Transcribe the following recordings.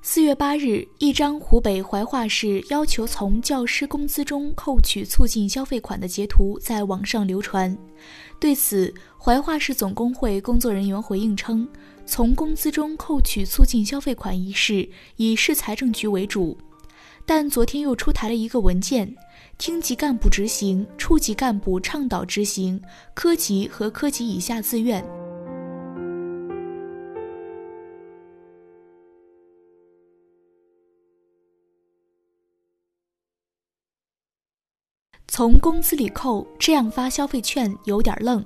四月八日，一张湖北怀化市要求从教师工资中扣取促进消费款的截图在网上流传。对此，怀化市总工会工作人员回应称。从工资中扣取促进消费款一事以市财政局为主，但昨天又出台了一个文件，厅级干部执行，处级干部倡导执行，科级和科级以下自愿。从工资里扣，这样发消费券有点愣。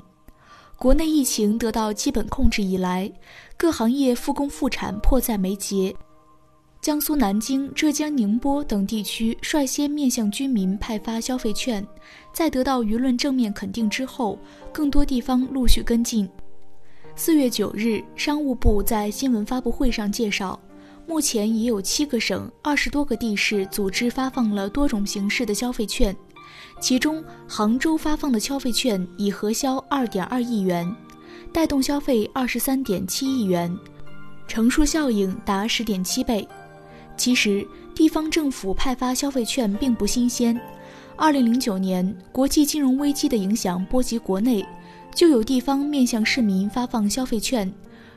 国内疫情得到基本控制以来，各行业复工复产迫在眉睫。江苏南京、浙江宁波等地区率先面向居民派发消费券，在得到舆论正面肯定之后，更多地方陆续跟进。四月九日，商务部在新闻发布会上介绍，目前已有七个省、二十多个地市组织发放了多种形式的消费券。其中，杭州发放的消费券已核销二点二亿元，带动消费二十三点七亿元，乘数效应达十点七倍。其实，地方政府派发消费券并不新鲜。二零零九年，国际金融危机的影响波及国内，就有地方面向市民发放消费券。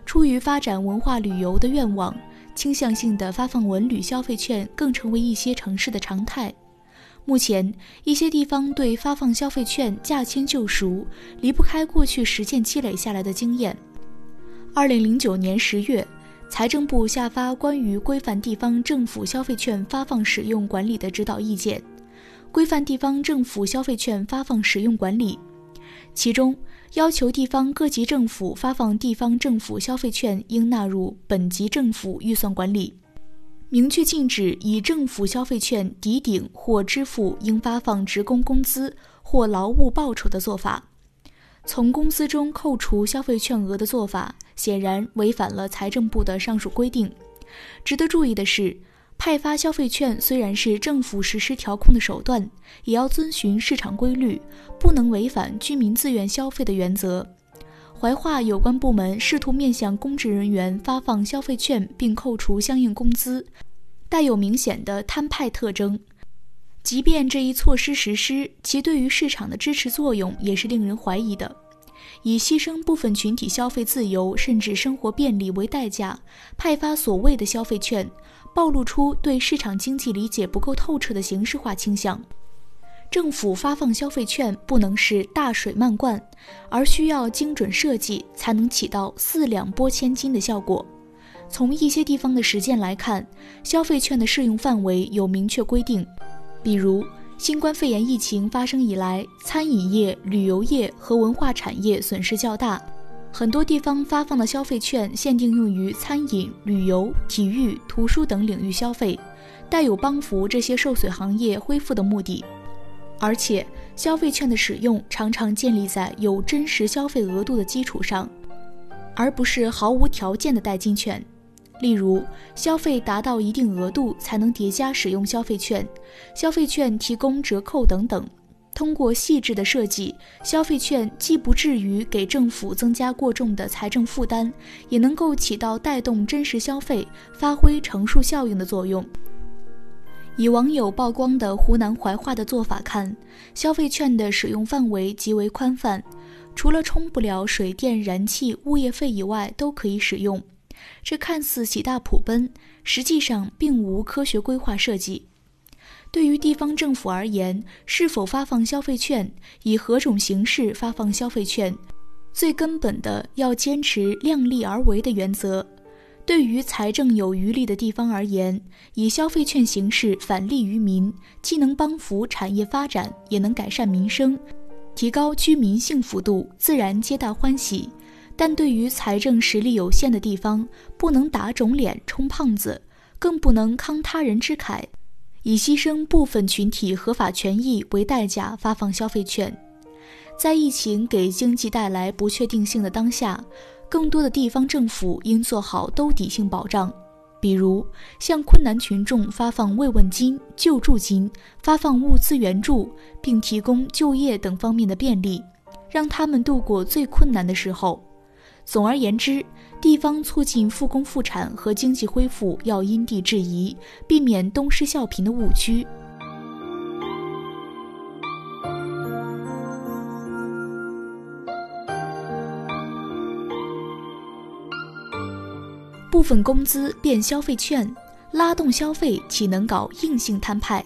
出于发展文化旅游的愿望，倾向性的发放文旅消费券更成为一些城市的常态。目前，一些地方对发放消费券驾轻就熟，离不开过去实践积累下来的经验。二零零九年十月，财政部下发关于规范地方政府消费券发放使用管理的指导意见，规范地方政府消费券发放使用管理，其中要求地方各级政府发放地方政府消费券应纳入本级政府预算管理。明确禁止以政府消费券抵顶或支付应发放职工工资或劳务报酬的做法。从工资中扣除消费券额的做法，显然违反了财政部的上述规定。值得注意的是，派发消费券虽然是政府实施调控的手段，也要遵循市场规律，不能违反居民自愿消费的原则。怀化有关部门试图面向公职人员发放消费券并扣除相应工资，带有明显的摊派特征。即便这一措施实施，其对于市场的支持作用也是令人怀疑的。以牺牲部分群体消费自由甚至生活便利为代价派发所谓的消费券，暴露出对市场经济理解不够透彻的形式化倾向。政府发放消费券不能是大水漫灌，而需要精准设计，才能起到四两拨千斤的效果。从一些地方的实践来看，消费券的适用范围有明确规定，比如新冠肺炎疫情发生以来，餐饮业、旅游业和文化产业损失较大，很多地方发放的消费券限定用于餐饮、旅游、体育、图书等领域消费，带有帮扶这些受损行业恢复的目的。而且，消费券的使用常常建立在有真实消费额度的基础上，而不是毫无条件的代金券。例如，消费达到一定额度才能叠加使用消费券，消费券提供折扣等等。通过细致的设计，消费券既不至于给政府增加过重的财政负担，也能够起到带动真实消费、发挥乘数效应的作用。以网友曝光的湖南怀化的做法看，消费券的使用范围极为宽泛，除了充不了水电燃气物业费以外都可以使用。这看似喜大普奔，实际上并无科学规划设计。对于地方政府而言，是否发放消费券，以何种形式发放消费券，最根本的要坚持量力而为的原则。对于财政有余力的地方而言，以消费券形式返利于民，既能帮扶产业发展，也能改善民生，提高居民幸福度，自然皆大欢喜。但对于财政实力有限的地方，不能打肿脸充胖子，更不能慷他人之慨，以牺牲部分群体合法权益为代价发放消费券。在疫情给经济带来不确定性的当下。更多的地方政府应做好兜底性保障，比如向困难群众发放慰问金、救助金，发放物资援助，并提供就业等方面的便利，让他们度过最困难的时候。总而言之，地方促进复工复产和经济恢复要因地制宜，避免东施效颦的误区。部分工资变消费券，拉动消费岂能搞硬性摊派？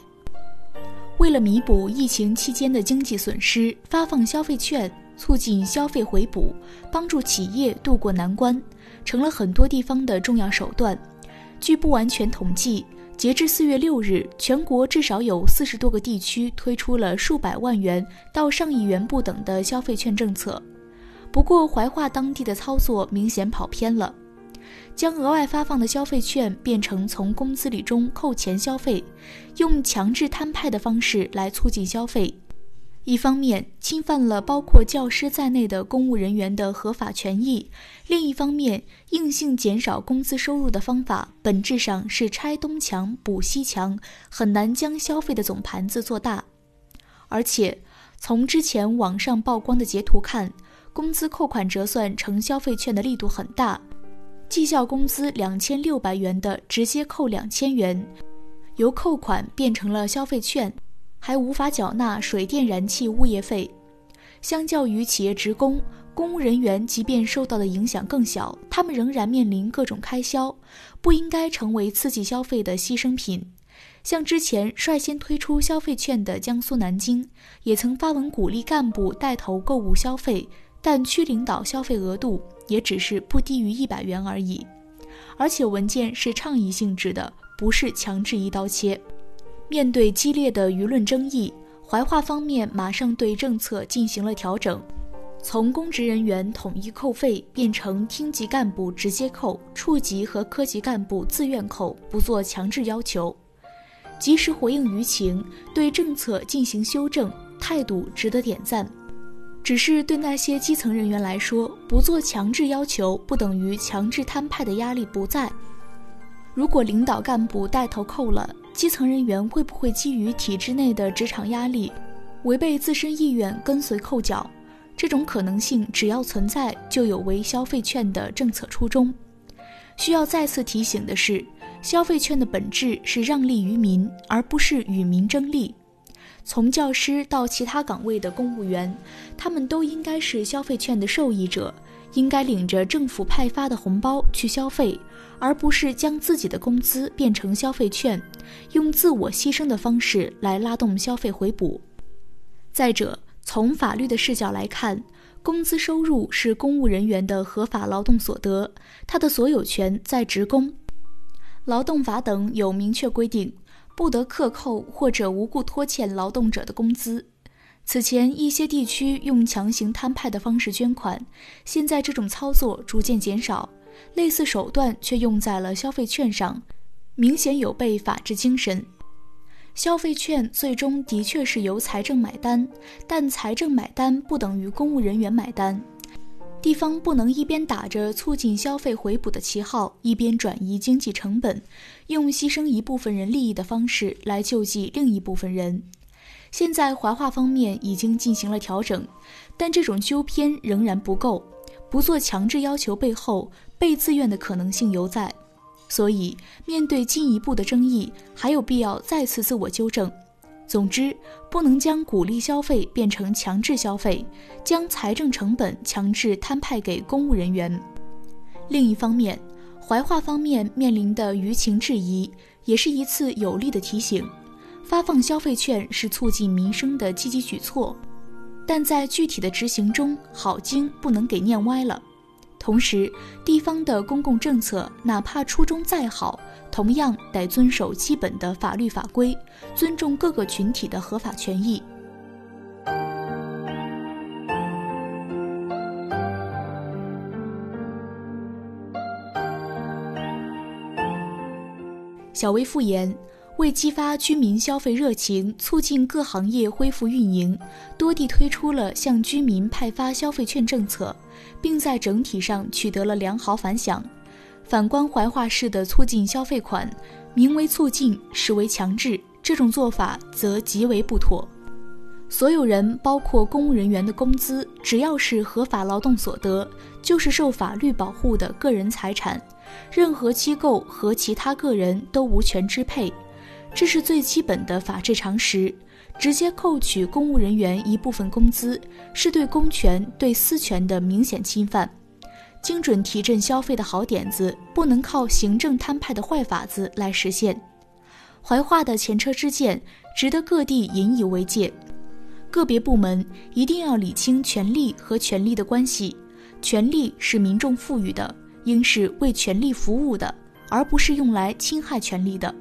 为了弥补疫情期间的经济损失，发放消费券，促进消费回补，帮助企业渡过难关，成了很多地方的重要手段。据不完全统计，截至四月六日，全国至少有四十多个地区推出了数百万元到上亿元不等的消费券政策。不过，怀化当地的操作明显跑偏了。将额外发放的消费券变成从工资里中扣钱消费，用强制摊派的方式来促进消费，一方面侵犯了包括教师在内的公务人员的合法权益，另一方面硬性减少工资收入的方法本质上是拆东墙补西墙，很难将消费的总盘子做大。而且从之前网上曝光的截图看，工资扣款折算成消费券的力度很大。绩效工资两千六百元的直接扣两千元，由扣款变成了消费券，还无法缴纳水电燃气物业费。相较于企业职工，公务人员即便受到的影响更小，他们仍然面临各种开销，不应该成为刺激消费的牺牲品。像之前率先推出消费券的江苏南京，也曾发文鼓励干部带头购物消费。但区领导消费额度也只是不低于一百元而已，而且文件是倡议性质的，不是强制一刀切。面对激烈的舆论争议，怀化方面马上对政策进行了调整，从公职人员统一扣费变成厅级干部直接扣，处级和科级干部自愿扣，不做强制要求。及时回应舆情，对政策进行修正，态度值得点赞。只是对那些基层人员来说，不做强制要求，不等于强制摊派的压力不在。如果领导干部带头扣了，基层人员会不会基于体制内的职场压力，违背自身意愿跟随扣缴？这种可能性只要存在，就有违消费券的政策初衷。需要再次提醒的是，消费券的本质是让利于民，而不是与民争利。从教师到其他岗位的公务员，他们都应该是消费券的受益者，应该领着政府派发的红包去消费，而不是将自己的工资变成消费券，用自我牺牲的方式来拉动消费回补。再者，从法律的视角来看，工资收入是公务人员的合法劳动所得，他的所有权在职工。劳动法等有明确规定。不得克扣或者无故拖欠劳动者的工资。此前一些地区用强行摊派的方式捐款，现在这种操作逐渐减少，类似手段却用在了消费券上，明显有悖法治精神。消费券最终的确是由财政买单，但财政买单不等于公务人员买单。地方不能一边打着促进消费回补的旗号，一边转移经济成本，用牺牲一部分人利益的方式来救济另一部分人。现在怀化方面已经进行了调整，但这种纠偏仍然不够。不做强制要求背后，被自愿的可能性犹在。所以，面对进一步的争议，还有必要再次自我纠正。总之，不能将鼓励消费变成强制消费，将财政成本强制摊派给公务人员。另一方面，怀化方面面临的舆情质疑，也是一次有力的提醒：发放消费券是促进民生的积极举措，但在具体的执行中，好经不能给念歪了。同时，地方的公共政策哪怕初衷再好，同样得遵守基本的法律法规，尊重各个群体的合法权益。小微复言。为激发居民消费热情，促进各行业恢复运营，多地推出了向居民派发消费券政策，并在整体上取得了良好反响。反观怀化市的促进消费款，名为促进，实为强制，这种做法则极为不妥。所有人，包括公务人员的工资，只要是合法劳动所得，就是受法律保护的个人财产，任何机构和其他个人都无权支配。这是最基本的法治常识。直接扣取公务人员一部分工资，是对公权、对私权的明显侵犯。精准提振消费的好点子，不能靠行政摊派的坏法子来实现。怀化的前车之鉴，值得各地引以为戒。个别部门一定要理清权力和权力的关系，权力是民众赋予的，应是为权力服务的，而不是用来侵害权力的。